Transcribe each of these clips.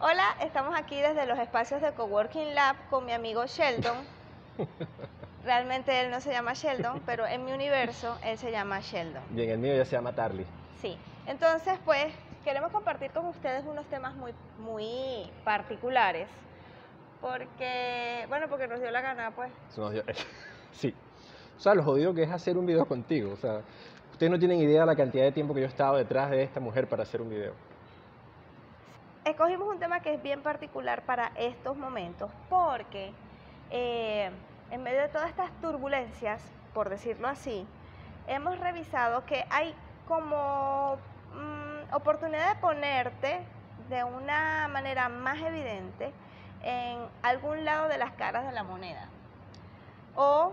Hola, estamos aquí desde los espacios de Coworking Lab con mi amigo Sheldon. Realmente él no se llama Sheldon, pero en mi universo él se llama Sheldon. Bien, el mío ya se llama Tarly. Sí. Entonces, pues, queremos compartir con ustedes unos temas muy, muy particulares. Porque, bueno, porque nos dio la gana, pues. Nos dio- sí. O sea, lo jodido que es hacer un video contigo. O sea, ustedes no tienen idea de la cantidad de tiempo que yo he estado detrás de esta mujer para hacer un video. Escogimos un tema que es bien particular para estos momentos porque eh, en medio de todas estas turbulencias, por decirlo así, hemos revisado que hay como mm, oportunidad de ponerte de una manera más evidente en algún lado de las caras de la moneda. O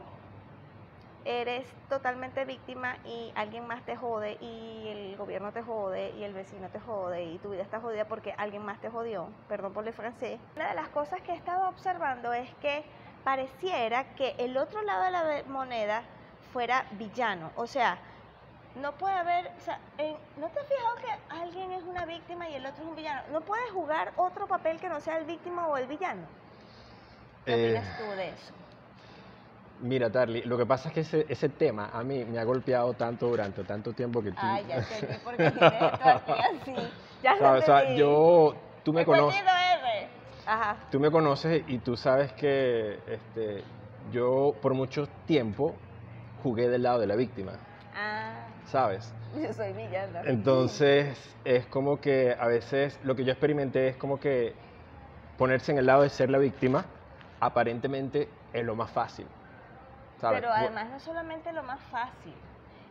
eres totalmente víctima y alguien más te jode y el gobierno te jode y el vecino te jode y tu vida está jodida porque alguien más te jodió, perdón por el francés. Una de las cosas que he estado observando es que pareciera que el otro lado de la moneda fuera villano, o sea, no puede haber, o sea, en- ¿no te has fijado que alguien es una víctima y el otro es un villano? No puedes jugar otro papel que no sea el víctima o el villano. ¿Qué Eh, opinas tú de eso? Mira, Tarly, lo que pasa es que ese, ese tema a mí me ha golpeado tanto durante tanto tiempo que tú... Ay, ya entendí por qué tienes esto aquí así. Ya lo ¿sabes? O sea, yo... Tú me conoces. Ajá. Tú me conoces y tú sabes que este, yo por mucho tiempo jugué del lado de la víctima, Ah, ¿sabes? yo soy villana. Entonces es como que a veces lo que yo experimenté es como que ponerse en el lado de ser la víctima aparentemente es lo más fácil, ¿sabes? Pero además no es solamente lo más fácil,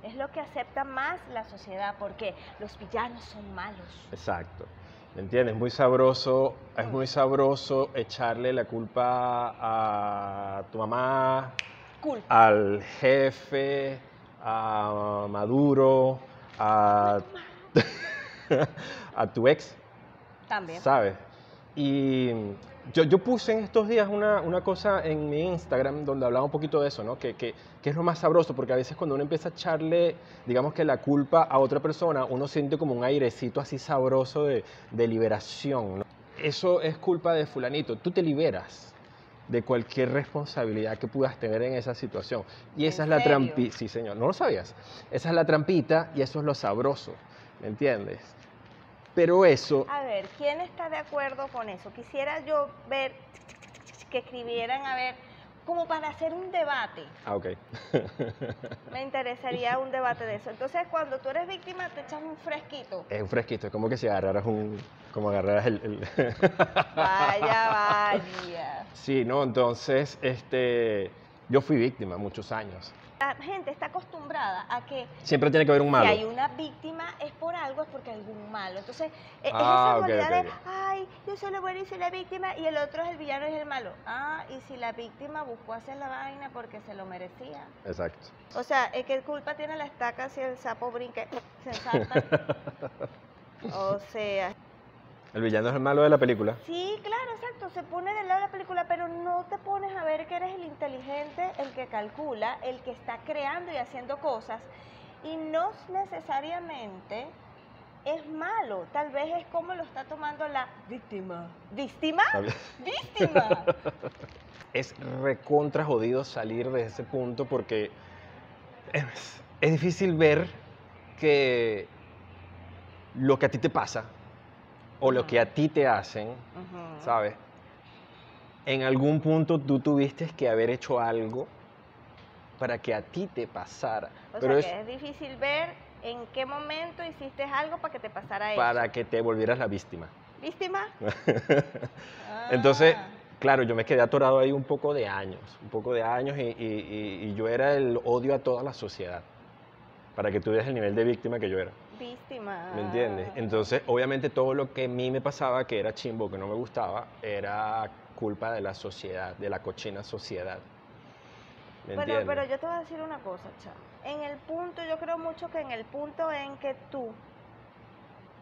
es lo que acepta más la sociedad, porque los villanos son malos. Exacto. ¿Me entiendes? Muy sabroso, es muy sabroso echarle la culpa a tu mamá, al jefe, a Maduro, a, a tu ex, También. ¿sabes? Y yo, yo puse en estos días una, una cosa en mi Instagram donde hablaba un poquito de eso, ¿no? Que, que, que es lo más sabroso, porque a veces cuando uno empieza a echarle, digamos que la culpa a otra persona, uno siente como un airecito así sabroso de, de liberación, ¿no? Eso es culpa de fulanito, tú te liberas de cualquier responsabilidad que puedas tener en esa situación. Y esa ¿En es la trampita, sí señor, no lo sabías. Esa es la trampita y eso es lo sabroso, ¿me entiendes? Pero eso, A ver, ¿quién está de acuerdo con eso? Quisiera yo ver que escribieran, a ver, como para hacer un debate. ah, ok. Me interesaría un debate de eso. Entonces, cuando tú eres víctima, te echas un fresquito. Es un fresquito, es como que si agarraras un, como agarraras el, el- Vaya, vaya. sí, no, entonces, este, yo fui víctima muchos años. La gente está acostumbrada a que Siempre tiene que haber un malo. si hay una víctima es por algo, es porque hay algún malo. Entonces, e- es Ah, esa dualidad ok, de, ok. ay, yo soy la buena y soy la víctima, y el otro es el villano y es el malo. Ah, y si la víctima buscó hacer la vaina porque se lo merecía. Exacto. O sea, ¿eh, ¿qué culpa tiene la estaca si el sapo brinca se ensarta? o sea, El villano es el malo de la película. sí, claro, exacto, se pone del lado de la película, pero no te pones a ver que el inteligente, el que calcula, el que está creando y haciendo cosas, y no necesariamente es malo, tal vez es como lo está tomando la víctima. ¿Víctima? ¿Víctima? Es recontra jodido salir de ese punto porque es, es difícil ver que lo que a ti te pasa o lo que a ti te hacen. ¿sabes? En algún punto tú tuviste que haber hecho algo para que a ti te pasara. O Pero sea es que es difícil ver en qué momento hiciste algo para que te pasara eso. para que te volvieras la víctima. ¿Víctima? Entonces, Ah. claro, yo me quedé atorado ahí un poco de años, un poco de años y, y- y- y yo era el odio a toda la sociedad, para que tú veas el nivel de víctima que yo era, Víctima. ¿me entiendes? Entonces, obviamente todo lo que a mí me pasaba, que era chimbo, que no me gustaba, era culpa de la sociedad, de la cochina sociedad. ¿Me Bueno, entiendes? pero yo te voy a decir una cosa, chao. En el punto, yo creo mucho que en el punto en que tú,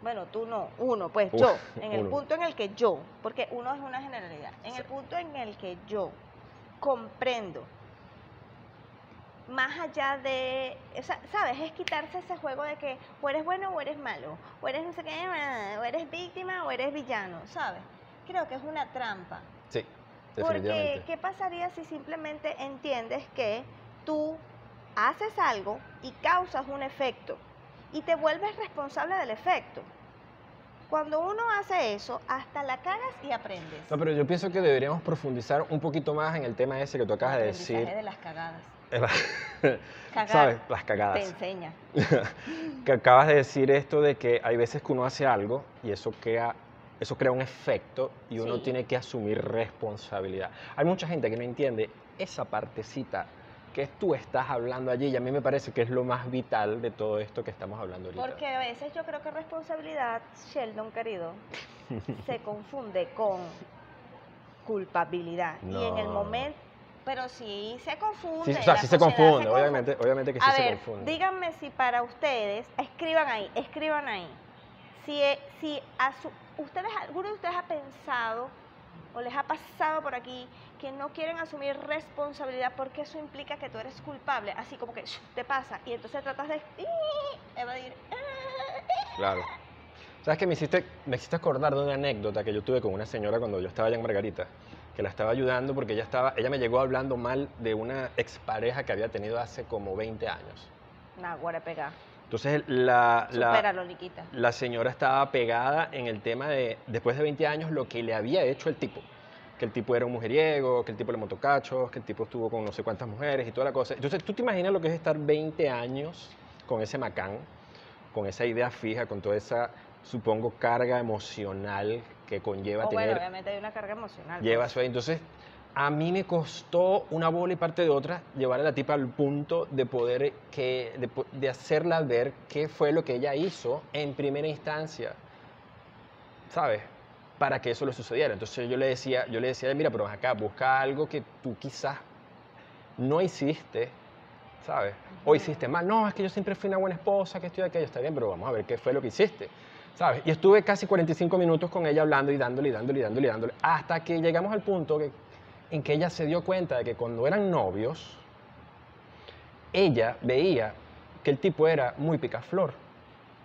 bueno, tú no, uno, pues Uf, yo, en el uno. punto en el que yo, porque uno es una generalidad, en el punto en el que yo comprendo, más allá de, o sea, ¿sabes? Es quitarse ese juego de que o eres bueno o eres malo, o eres no sé qué, o eres víctima o eres villano, ¿sabes? creo que es una trampa. Sí, Porque. ¿qué pasaría si simplemente entiendes que tú haces algo y causas un efecto y te vuelves responsable del efecto? Cuando uno hace eso, hasta la cagas y aprendes. No, pero yo pienso que deberíamos profundizar un poquito más en el tema ese que tú acabas de decir. de las cagadas. ¿Sabes? Las Te cagadas. enseña. que acabas de decir esto de que hay veces que uno hace algo y eso crea, eso crea un efecto y uno Sí. tiene que asumir responsabilidad. Hay mucha gente que no entiende esa partecita que tú estás hablando allí y a mí me parece que es lo más vital de todo esto que estamos hablando ahorita. Porque a veces yo creo que responsabilidad, Sheldon querido, se confunde con culpabilidad. Y en el momento, pero sí se confunde. Sí, o sea, sí se confunde, confunde. obviamente, obviamente que sí A se ver, confunde. díganme si para ustedes, escriban ahí, escriban ahí. Si, si a su- ustedes, alguno de ustedes ha pensado o les ha pasado por aquí que no quieren asumir responsabilidad porque eso implica que tú eres culpable, así como que te pasa y entonces tratas de evadir. Claro. ¿Sabes qué? Me hiciste, me hiciste acordar de una anécdota que yo tuve con una señora cuando yo estaba allá en Margarita, que la estaba ayudando porque ella, estaba, ella me llegó hablando mal de una expareja que había tenido hace como 20 años. Nah, guara pega. Entonces la, la, la señora estaba pegada en el tema de, después de 20 años, lo que le había hecho el tipo. Que el tipo era un mujeriego, que el tipo le montó cachos, que el tipo estuvo con no sé cuántas mujeres y toda la cosa. Entonces, ¿tú te imaginas lo que es estar 20 años con ese macán, con esa idea fija, con toda esa, supongo, carga emocional que conlleva O bueno, tener obviamente hay una carga emocional. lleva pues. ahí. Entonces, a mí me costó una bola y parte de otra llevar a la tipa al punto de poder que, de, hacerla ver qué fue lo que ella hizo en primera instancia, ¿sabes? Para que eso le sucediera. Entonces yo le decía, yo le decía, mira, pero acá, busca algo que tú quizás no hiciste, ¿sabes? O hiciste mal. No, es que yo siempre fui una buena esposa, que estoy aquello, está bien, pero vamos a ver qué fue lo que hiciste. ¿Sabes? Y estuve casi 45 minutos con ella hablando y dándole y dándole y dándole y dándole, hasta que llegamos al punto que- en que ella se dio cuenta de que cuando eran novios, ella veía que el tipo era muy picaflor.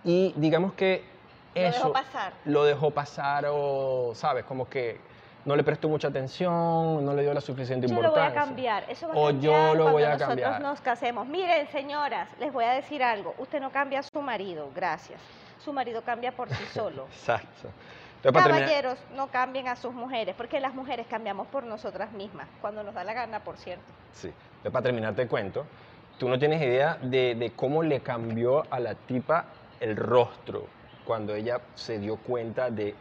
Y digamos que Lo eso dejó pasar. lo dejó pasar o, ¿sabes? Como que no le prestó mucha atención, no le dio la suficiente Yo lo voy importancia. a cambiar. Eso va a O yo lo voy a nosotros cambiar. nos casemos. Miren, señoras, les voy a decir algo. Usted no cambia a su marido, gracias. Su marido cambia por sí solo. Exacto. Caballeros, no cambien a sus mujeres, porque las mujeres cambiamos por nosotras mismas, cuando nos da la gana, por cierto. Sí. Entonces, para terminar te cuento, tú no tienes idea de, de cómo le cambió a la tipa el rostro cuando ella se dio cuenta de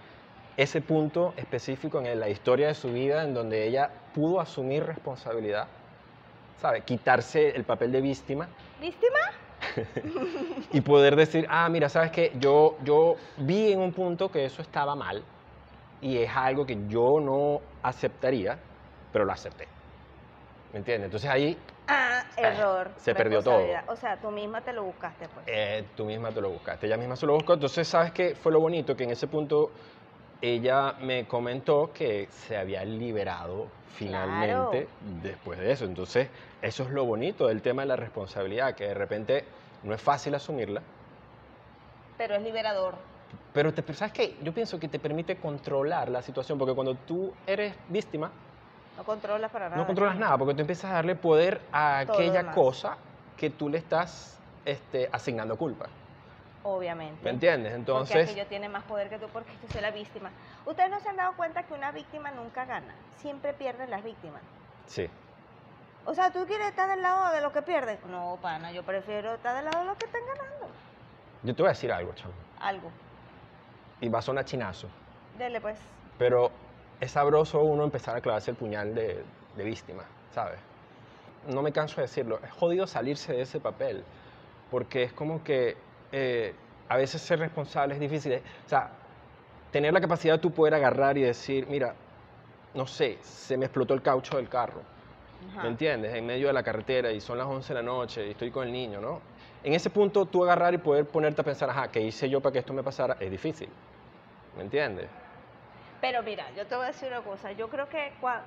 ese punto específico en la historia de su vida en donde ella pudo asumir responsabilidad, ¿sabe? Quitarse el papel de víctima ¿Víctima? y poder decir, ah, mira, ¿sabes qué? Yo, yo vi en un punto que eso estaba mal y es algo que yo no aceptaría, pero lo acepté. ¿Me entiendes? Entonces ahí Ah, error. se perdió todo. O sea, tú misma te lo buscaste, pues. eh, tú misma te lo buscaste, ella misma se lo buscó. Entonces, ¿sabes qué fue lo bonito? Que en ese punto ella me comentó que se había liberado finalmente después de eso. Entonces, eso es lo bonito del tema de la responsabilidad, que de repente no es fácil asumirla, Pero es liberador. pero te, ¿sabes qué? Yo pienso que te permite controlar la situación, porque cuando tú eres víctima, No controlas para nada. no controlas nada, porque tú empiezas a darle poder a Todo aquella demás. cosa que tú le estás este, asignando culpa. Obviamente. ¿Me entiendes? Porque Entonces, aquello tiene más poder que tú porque yo soy la víctima. Ustedes no se han dado cuenta que una víctima nunca gana. Siempre pierden las víctimas. sí. O sea, ¿tú quieres estar del lado de los que pierden? No, pana, yo prefiero estar del lado de los que están ganando. Yo te voy a decir algo, chamo. Algo. Y va a sonar chinazo. Dele, pues. Pero es sabroso uno empezar a clavarse el puñal de, de víctima, ¿sabes? No me canso de decirlo. Es jodido salirse de ese papel. Porque es como que eh, a veces ser responsable es difícil. O sea, tener la capacidad de tú poder agarrar y decir, mira, no sé, se me explotó el caucho del carro. Ajá. ¿Me entiendes? En medio de la carretera y son las 11 de la noche y estoy con el niño, ¿no? En ese punto tú agarrar y poder ponerte a pensar, ajá, ¿qué hice yo para que esto me pasara? Es difícil. ¿Me entiendes? Pero mira, yo te voy a decir una cosa. Yo creo que cua-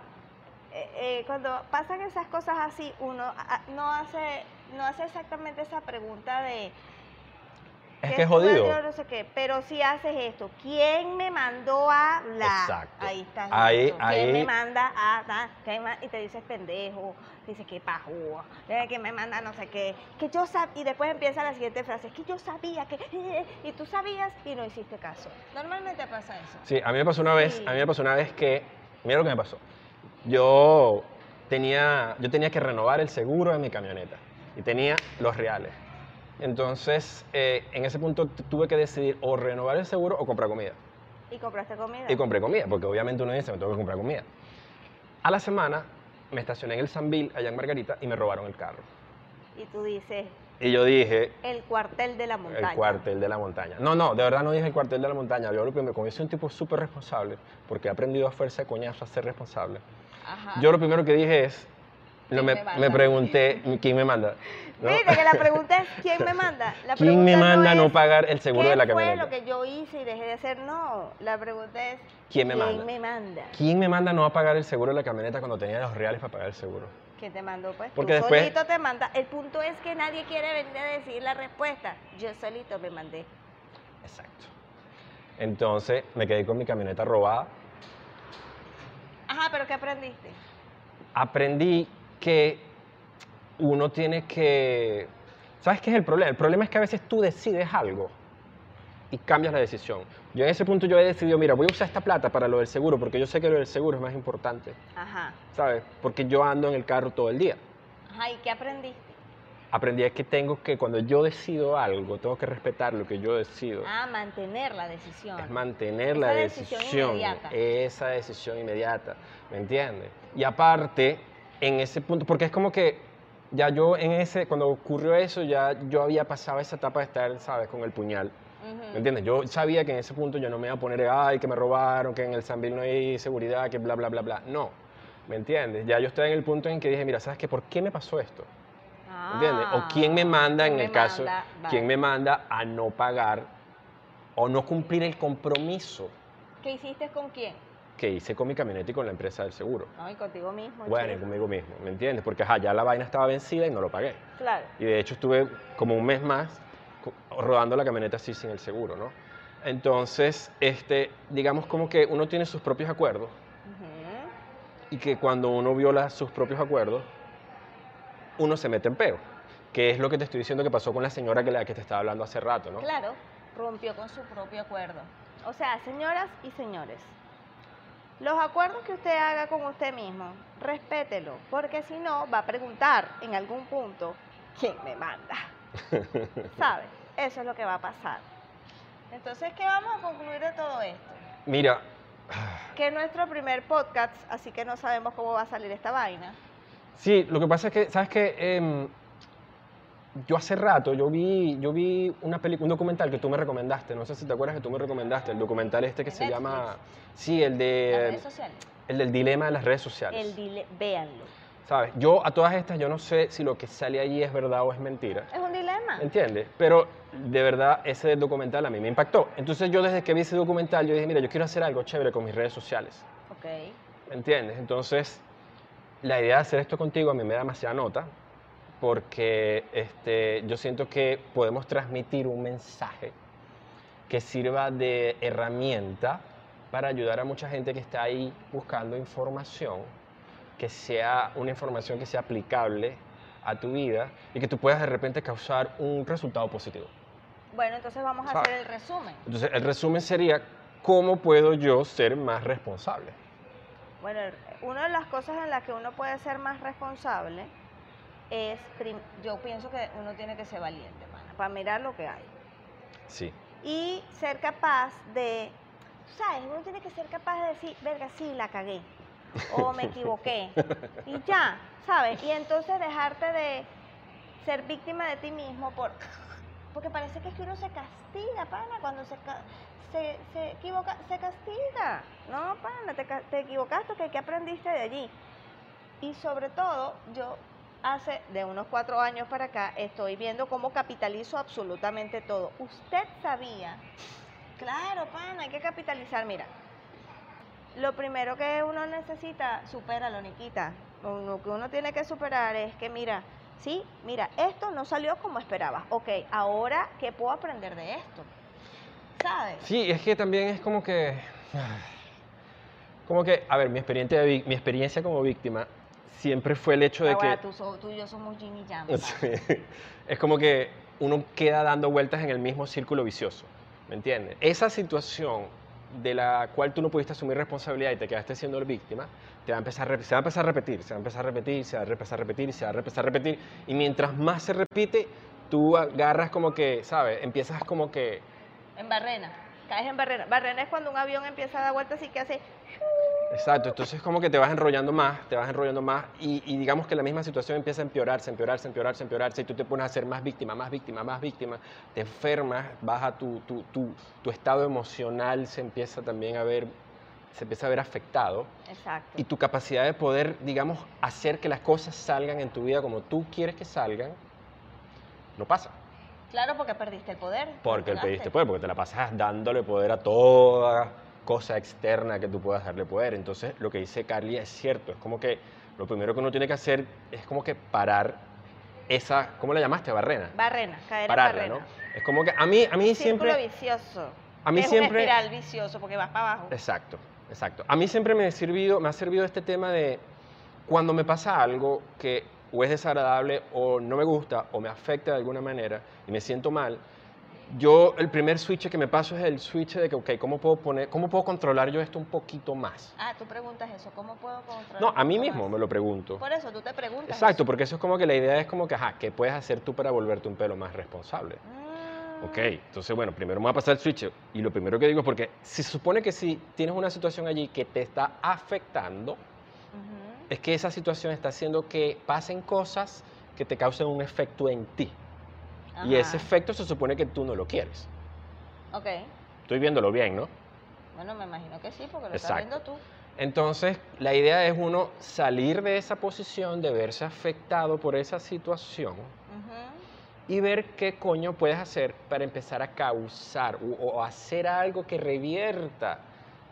eh, eh, cuando pasan esas cosas así, uno a- no hace, no hace exactamente esa pregunta de Es que es jodido. no sé qué, pero si haces esto, ¿quién me mandó a hablar? Exacto. Ahí está. Ahí-. ¿Quién ahí- me manda a ma- y te dices pendejo, dices que pajo, que me manda no sé qué, que yo sab y después empieza la siguiente frase, es que yo sabía que y tú sabías y no hiciste caso. Normalmente pasa eso. Sí, a mí me pasó una vez, Sí. a mí me pasó una vez que, mira lo que me pasó. Yo tenía, yo tenía que renovar el seguro de mi camioneta y tenía los reales. Entonces, eh, en ese punto tuve que decidir o renovar el seguro o comprar comida. Y compraste comida. Y compré comida, porque obviamente uno dice, me tengo que comprar comida. A la semana me estacioné en el Sanville, allá en Margarita, y me robaron el carro. Y tú dices, Y yo dije, el cuartel de la montaña. el cuartel de la montaña. No, no, de verdad no dije el cuartel de la montaña. Yo lo primero, como yo soy un tipo súper responsable, porque he aprendido a fuerza de coñazo a ser responsable, Ajá. yo lo primero que dije es, no, ¿Quién me, me pregunté, ¿quién me manda? ¿No? Viste que la pregunta es ¿quién me manda? La ¿Quién me manda no es, pagar el seguro ¿qué de la fue camioneta? lo que yo hice y dejé de hacer? No, la pregunta es ¿Quién me manda? me manda? ¿Quién me manda no a pagar el seguro de la camioneta cuando tenía los reales para pagar el seguro? ¿Quién te mandó pues? Porque Tú después- solito te manda. El punto es que nadie quiere venir a decir la respuesta. Yo solito me mandé. Exacto. Entonces me quedé con mi camioneta robada. Ajá, pero ¿qué aprendiste? Aprendí que uno tiene que... ¿Sabes qué es el problema? El problema es que a veces tú decides algo y cambias la decisión. Yo en ese punto yo he decidido, mira, voy a usar esta plata para lo del seguro, porque yo sé que lo del seguro es más importante, Ajá. ¿sabes? Porque yo ando en el carro todo el día. Ajá, ¿y qué aprendiste? Aprendí que tengo que, cuando yo decido algo, tengo que respetar lo que yo decido. Ah, mantener la decisión. Es mantener Esa la decisión decisión, inmediata. esa decisión inmediata, ¿me entiendes? Y aparte, en ese punto, porque es como que ya yo en ese, cuando ocurrió eso, ya yo había pasado esa etapa de estar, ¿sabes?, con el puñal. ¿me entiendes? Yo sabía que en ese punto yo no me iba a poner, ay, que me robaron, que en el Sanville no hay seguridad, que bla, bla, bla, bla, no, ¿me entiendes? Ya yo estoy en el punto en que dije, mira, ¿sabes qué? ¿Por qué me pasó esto? ¿Me entiendes? O quién me manda, en ¿Quién el caso, quién me manda a no pagar o no cumplir el compromiso ¿Qué hiciste con quién? Que hice con mi camioneta y con la empresa del seguro. No, y contigo mismo. Bueno, y conmigo mismo, ¿me entiendes? Porque ajá, ya la vaina estaba vencida y no lo pagué. Claro. Y de hecho estuve como un mes más rodando la camioneta así sin el seguro, ¿no? Entonces, este, digamos como que uno tiene sus propios acuerdos Ujú. y que cuando uno viola sus propios acuerdos, uno se mete en peo. Que es lo que te estoy diciendo que pasó con la señora que, la que te estaba hablando hace rato, ¿no? Claro, rompió con su propio acuerdo. O sea, señoras y señores, los acuerdos que usted haga con usted mismo, respételo, porque si no, va a preguntar en algún punto quién me manda. ¿Sabe? Eso es lo que va a pasar. Entonces, ¿qué vamos a concluir de todo esto? Mira, Que es nuestro primer podcast, así que no sabemos cómo va a salir esta vaina. Sí, lo que pasa es que, ¿sabes qué? Em, yo hace rato, yo vi, yo vi una película, un documental que tú me recomendaste, no sé si te acuerdas que tú me recomendaste, el documental este que ¿De se Netflix? llama, sí, el Las de, redes sociales. el del dilema de las redes sociales, El dile, véanlo. ¿sabes? Yo a todas estas, yo no sé si lo que sale allí es verdad o es mentira, Es un dilema. ¿entiendes? Pero de verdad ese documental a mí me impactó. Entonces yo desde que vi ese documental, yo dije, mira, yo quiero hacer algo chévere con mis redes sociales. Ok. ¿Entiendes? Entonces, la idea de hacer esto contigo a mí me da demasiada nota porque este, yo siento que podemos transmitir un mensaje que sirva de herramienta para ayudar a mucha gente que está ahí buscando información, que sea una información que sea aplicable a tu vida y que tú puedas de repente causar un resultado positivo. Bueno, entonces vamos a ¿Sabe? hacer el resumen. Entonces, el resumen sería, ¿cómo puedo yo ser más responsable? Bueno, una de las cosas en las que uno puede ser más responsable es, yo pienso que uno tiene que ser valiente, mana, para mirar lo que hay. Sí. Y ser capaz de, ¿sabes? Uno tiene que ser capaz de decir, verga, sí, la cagué. O me equivoqué. Y ya, ¿sabes? Y entonces dejarte de ser víctima de ti mismo por... Porque parece que es que uno se castiga, pana, cuando se, se, se equivoca, se castiga. No, pana, te, te equivocaste, que ¿qué aprendiste de allí? Y sobre todo, yo hace de unos cuatro años para acá estoy viendo cómo capitalizo absolutamente todo. Usted sabía, claro, pana, hay que capitalizar. Mira, lo primero que uno necesita, supéralo, Niquita. Lo que uno tiene que superar es que, mira, Sí, mira, esto no salió como esperabas. Ok, ahora, ¿qué puedo aprender de esto? ¿Sabes? Sí, es que también es como que... Como que, a ver, mi experiencia, mi experiencia como víctima siempre fue el hecho de Ahora, que... tú, so- tú y yo somos Jimmy Jam. Sí. Es como que uno queda dando vueltas en el mismo círculo vicioso, ¿me entiendes? Esa situación de la cual tú no pudiste asumir responsabilidad y te quedaste siendo la víctima, te va a empezar a, se va a empezar a repetir, se va a empezar a repetir, se va a empezar a repetir, se va a empezar a repetir, y mientras más se repite, tú agarras como que, ¿sabes? Empiezas como que, En barrena. Caes en barrena. Barrena es cuando un avión empieza a dar vueltas y que hace. Exacto, entonces como que te vas enrollando más, te vas enrollando más, y, y digamos que la misma situación empieza a empeorarse, empeorarse, empeorarse, empeorarse, y tú te pones a ser más víctima, más víctima, más víctima, te enfermas, baja tu, tu, tu, tu estado emocional, se empieza también a ver, se empieza a ver afectado, Exacto. y tu capacidad de poder, digamos, hacer que las cosas salgan en tu vida como tú quieres que salgan, no pasa. Claro, porque perdiste el poder. Porque controlaste. pediste poder, porque te la pasas dándole poder a toda cosa externa que tú puedas darle poder. Entonces, lo que dice Carly es cierto. Es como que lo primero que uno tiene que hacer es como que parar esa, ¿cómo la llamaste? Barrena. Barrena, caer Pararla, en ¿no? barrena. Es como que a mí, a mí Círculo siempre... vicioso. A mí es siempre... una espiral vicioso porque vas para abajo. Exacto, exacto. A mí siempre me ha servido, me ha servido este tema de cuando me pasa algo que o es desagradable o no me gusta o me afecta de alguna manera y me siento mal, yo el primer switch que me paso es el switch de que, ok, ¿cómo puedo, poner, ¿cómo puedo controlar yo esto un poquito más? Ah, tú preguntas eso. ¿Cómo puedo controlar? No, a mí mismo más? me lo pregunto. Por eso tú te preguntas. Exacto, eso. porque eso es como que la idea es como que, ajá, ¿qué puedes hacer tú para volverte un pelo más responsable? Mm, Ok, entonces bueno, primero me voy a pasar el switch y lo primero que digo es porque si se supone que si tienes una situación allí que te está afectando, es que esa situación está haciendo que pasen cosas que te causen un efecto en ti. Y ese efecto se supone que tú no lo quieres. Ok. Estoy viéndolo bien, ¿no? Bueno, me imagino que sí, porque lo Exacto. estás viendo tú. Entonces, la idea es uno salir de esa posición, de verse afectado por esa situación y ver qué coño puedes hacer para empezar a causar o, o hacer algo que revierta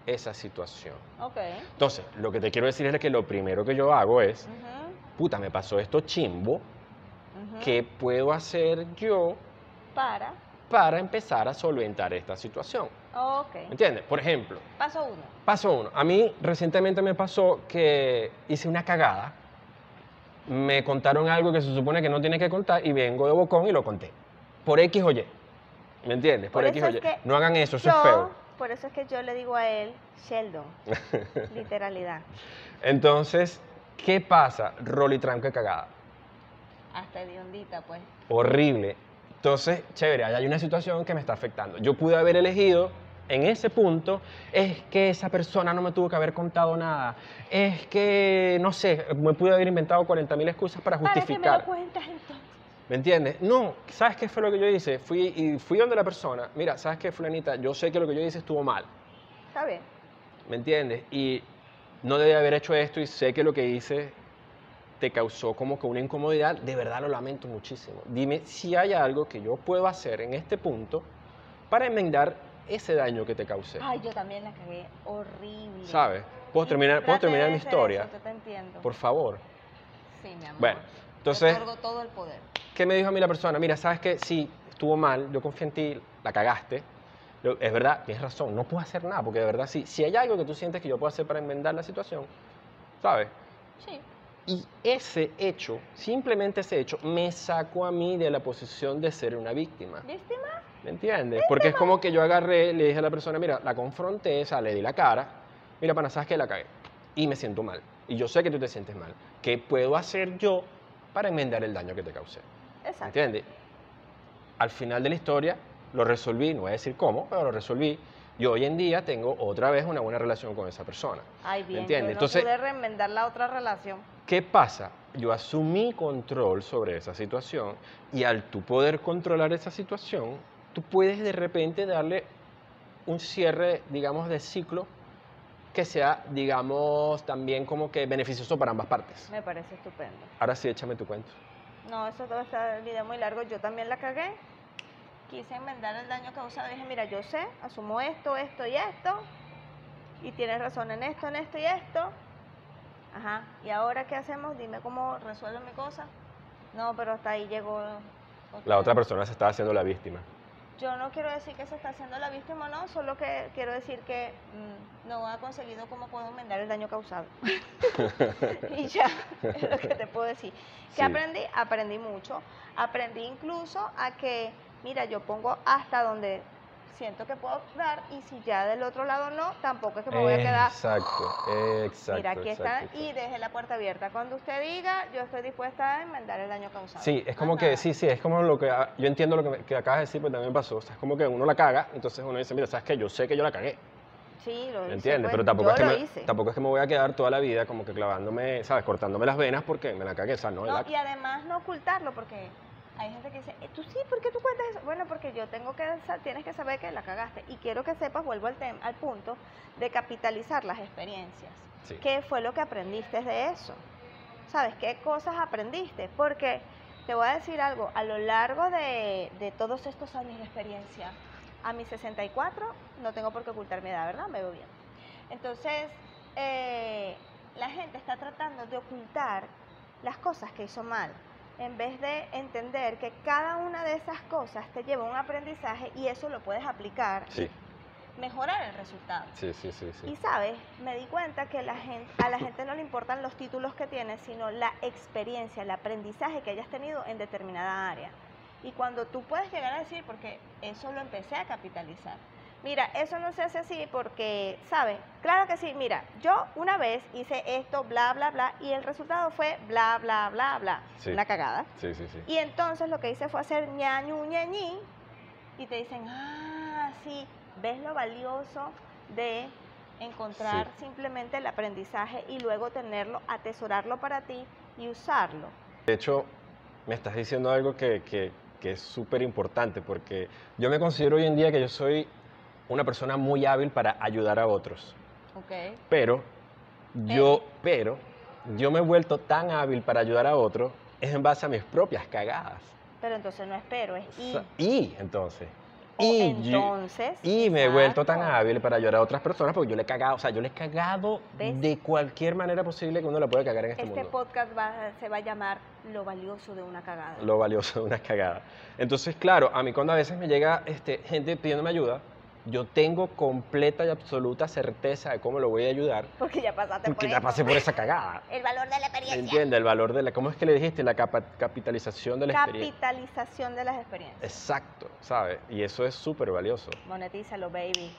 esa situación. Ok. Entonces, lo que te quiero decir es que lo primero que yo hago es, Ujú. puta, me pasó esto chimbo, ¿qué puedo hacer yo Para. para empezar a solventar esta situación? Ok. ¿Me entiendes? Por ejemplo, Paso uno. paso uno. A mí recientemente me pasó que hice una cagada. Me contaron algo que se supone que no tiene que contar y vengo de bocón y lo conté. Por X o Y. ¿Me entiendes? Por, Por X o Y. No hagan eso, eso Yo, es feo. Por eso es que yo le digo a él, Sheldon. Literalidad. Entonces, ¿qué pasa? Rolly tranca cagada. Hasta de hondita, pues. horrible. Entonces, chévere, hay una situación que me está afectando. Yo pude haber elegido en ese punto, es que esa persona no me tuvo que haber contado nada. Es que, no sé, me pude haber inventado 40.000 excusas para ¿Para qué me justificar. lo cuentas entonces? ¿Me entiendes? No, ¿sabes qué fue lo que yo hice? Fui y fui donde la persona, mira, ¿sabes qué, fulanita? Yo sé que lo que yo hice estuvo mal. Está bien. ¿Me entiendes? Y no debí haber hecho esto y sé que lo que hice te causó como que una incomodidad. De verdad lo lamento muchísimo. Dime si hay algo que yo puedo hacer en este punto para enmendar ese daño que te causé. Ay, yo también la cagué horrible. ¿Sabes? ¿Puedo terminar, ¿puedo terminar mi historia? eso, yo te entiendo. Por favor. Sí, mi amor. Bueno, Te entonces, otorgo todo el poder. ¿qué me dijo a mí la persona? Mira, ¿sabes qué? Sí, estuvo mal, yo confié en ti, la cagaste. Yo, Es verdad, tienes razón, no puedo hacer nada, porque de verdad sí. Si hay algo que tú sientes que yo puedo hacer para enmendar la situación, ¿sabes? Sí. Y ese hecho, simplemente ese hecho, me sacó a mí de la posición de ser una víctima. ¿Viste más? ¿Me entiendes? Porque es como que yo agarré, le dije a la persona, mira, la confronté, o sea, le di la cara, mira, pana, sabes que la cagué. Y me siento mal. Y yo sé que tú te sientes mal. ¿Qué puedo hacer yo para enmendar el daño que te causé? ¿Me Exacto. entiendes? Al final de la historia lo resolví, no voy a decir cómo, pero lo resolví. Y hoy en día tengo otra vez una buena relación con esa persona. Ay, bien. entiendes? Yo no Entonces- pude reenmendar la otra relación. ¿Qué pasa? Yo asumí control sobre esa situación y al tú poder controlar esa situación, tú puedes de repente darle un cierre, digamos, de ciclo que sea, digamos, también como que beneficioso para ambas partes. Me parece estupendo. Ahora sí, échame tu cuento. No, eso todo está el video muy largo. Yo también la cagué. Quise enmendar el daño causado. Dije, mira, yo sé, asumo esto, esto y esto. Y tienes razón en esto, en esto y esto. Ajá. ¿Y ahora qué hacemos? Dime cómo resuelve mi cosa. No, pero hasta ahí llegó. La otra persona se estaba haciendo la víctima. Yo no quiero decir que se está haciendo la víctima, no, solo que quiero decir que mm, no ha conseguido cómo puedo enmendar el daño causado. y ya, es lo que te puedo decir. ¿Qué Sí. aprendí? Aprendí mucho. Aprendí incluso a que, mira, yo pongo hasta donde siento que puedo dar y si ya del otro lado no, tampoco es que me voy a quedar. Exacto, exacto. Mira, aquí está y deje la puerta abierta. Cuando usted diga, yo estoy dispuesta a enmendar el daño causado. Sí, es como que, nada. sí, sí, es como lo que, ah, yo entiendo lo que, acabas de decir, pero también pasó, o sea, es como que uno la caga, entonces uno dice, mira, ¿sabes qué? Yo sé que yo la cagué, Sí, lo ¿me hice, entiendes? pues, pero tampoco es, que me, tampoco es que me voy a quedar toda la vida como que clavándome, ¿sabes? Cortándome las venas porque me la cagué, o sea, no, No, la- y además no ocultarlo porque hay gente que dice, "Eh, ¿tú sí? ¿Por qué tú cuentas eso? Bueno, porque yo tengo que, tienes que saber que la cagaste. Y quiero que sepas, vuelvo al, tem- al punto, de capitalizar las experiencias. sí. ¿Qué fue lo que aprendiste de eso? ¿Sabes? ¿Qué cosas aprendiste? Porque te voy a decir algo, a lo largo de, de todos estos años de experiencia, a mis 64, no tengo por qué ocultar mi edad, ¿verdad? Me veo bien. Entonces, eh, la gente está tratando de ocultar las cosas que hizo mal, en vez de entender que cada una de esas cosas te lleva a un aprendizaje y eso lo puedes aplicar Sí, mejorar el resultado. sí, sí, sí, sí. Y sabes, me di cuenta que la gente, a la gente no le importan los títulos que tienes, sino la experiencia, el aprendizaje que hayas tenido en determinada área. Y cuando tú puedes llegar a decir, porque eso lo empecé a capitalizar. Mira, eso no se hace así porque, ¿sabes? Claro que sí, mira, yo una vez hice esto, bla, bla, bla, y el resultado fue bla, bla, bla, bla. Sí. Una cagada. Sí, sí, sí. Y entonces lo que hice fue hacer ñañu, ñañi, y te dicen, ah, sí, ves lo valioso de encontrar Sí. simplemente el aprendizaje y luego tenerlo, atesorarlo para ti y usarlo. De hecho, me estás diciendo algo que, que- que es súper importante porque yo me considero hoy en día que yo soy una persona muy hábil para ayudar a otros. Ok. Pero yo, pero yo me he vuelto tan hábil para ayudar a otros es en base a mis propias cagadas. Pero entonces no espero, es y. Y entonces, O y, yo- entonces. y me he vuelto tan hábil para ayudar a otras personas porque yo le he cagado, o sea, yo le he cagado ¿Ves? de cualquier manera posible que uno le puede cagar en este, Este mundo. podcast va- se va a llamar Lo valioso de una cagada. Lo valioso de una cagada. Entonces, claro, a mí cuando a veces me llega este, gente pidiéndome ayuda, yo tengo completa y absoluta certeza de cómo lo voy a ayudar Porque ya pasaste porque por ya eso. pasé por esa cagada. El valor de la experiencia. ¿Entiendes? El valor de la... ¿Cómo es que le dijiste? La capa- capitalización de la experiencia. Capitalización de las experiencias. Exacto, ¿sabes? Y eso es súper valioso. Monetízalo, baby.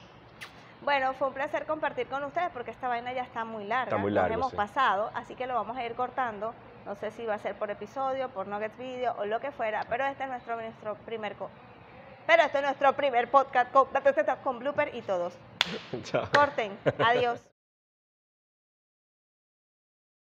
Bueno, fue un placer compartir con ustedes porque esta vaina ya está muy larga. Está muy Nos largo, hemos sí. pasado, así que lo vamos a ir cortando. No sé si va a ser por episodio, por Nuggets Video o lo que fuera, pero este es nuestro, nuestro primer... pero este es nuestro primer podcast con, con blooper y todos. Chao. Corten. Adiós.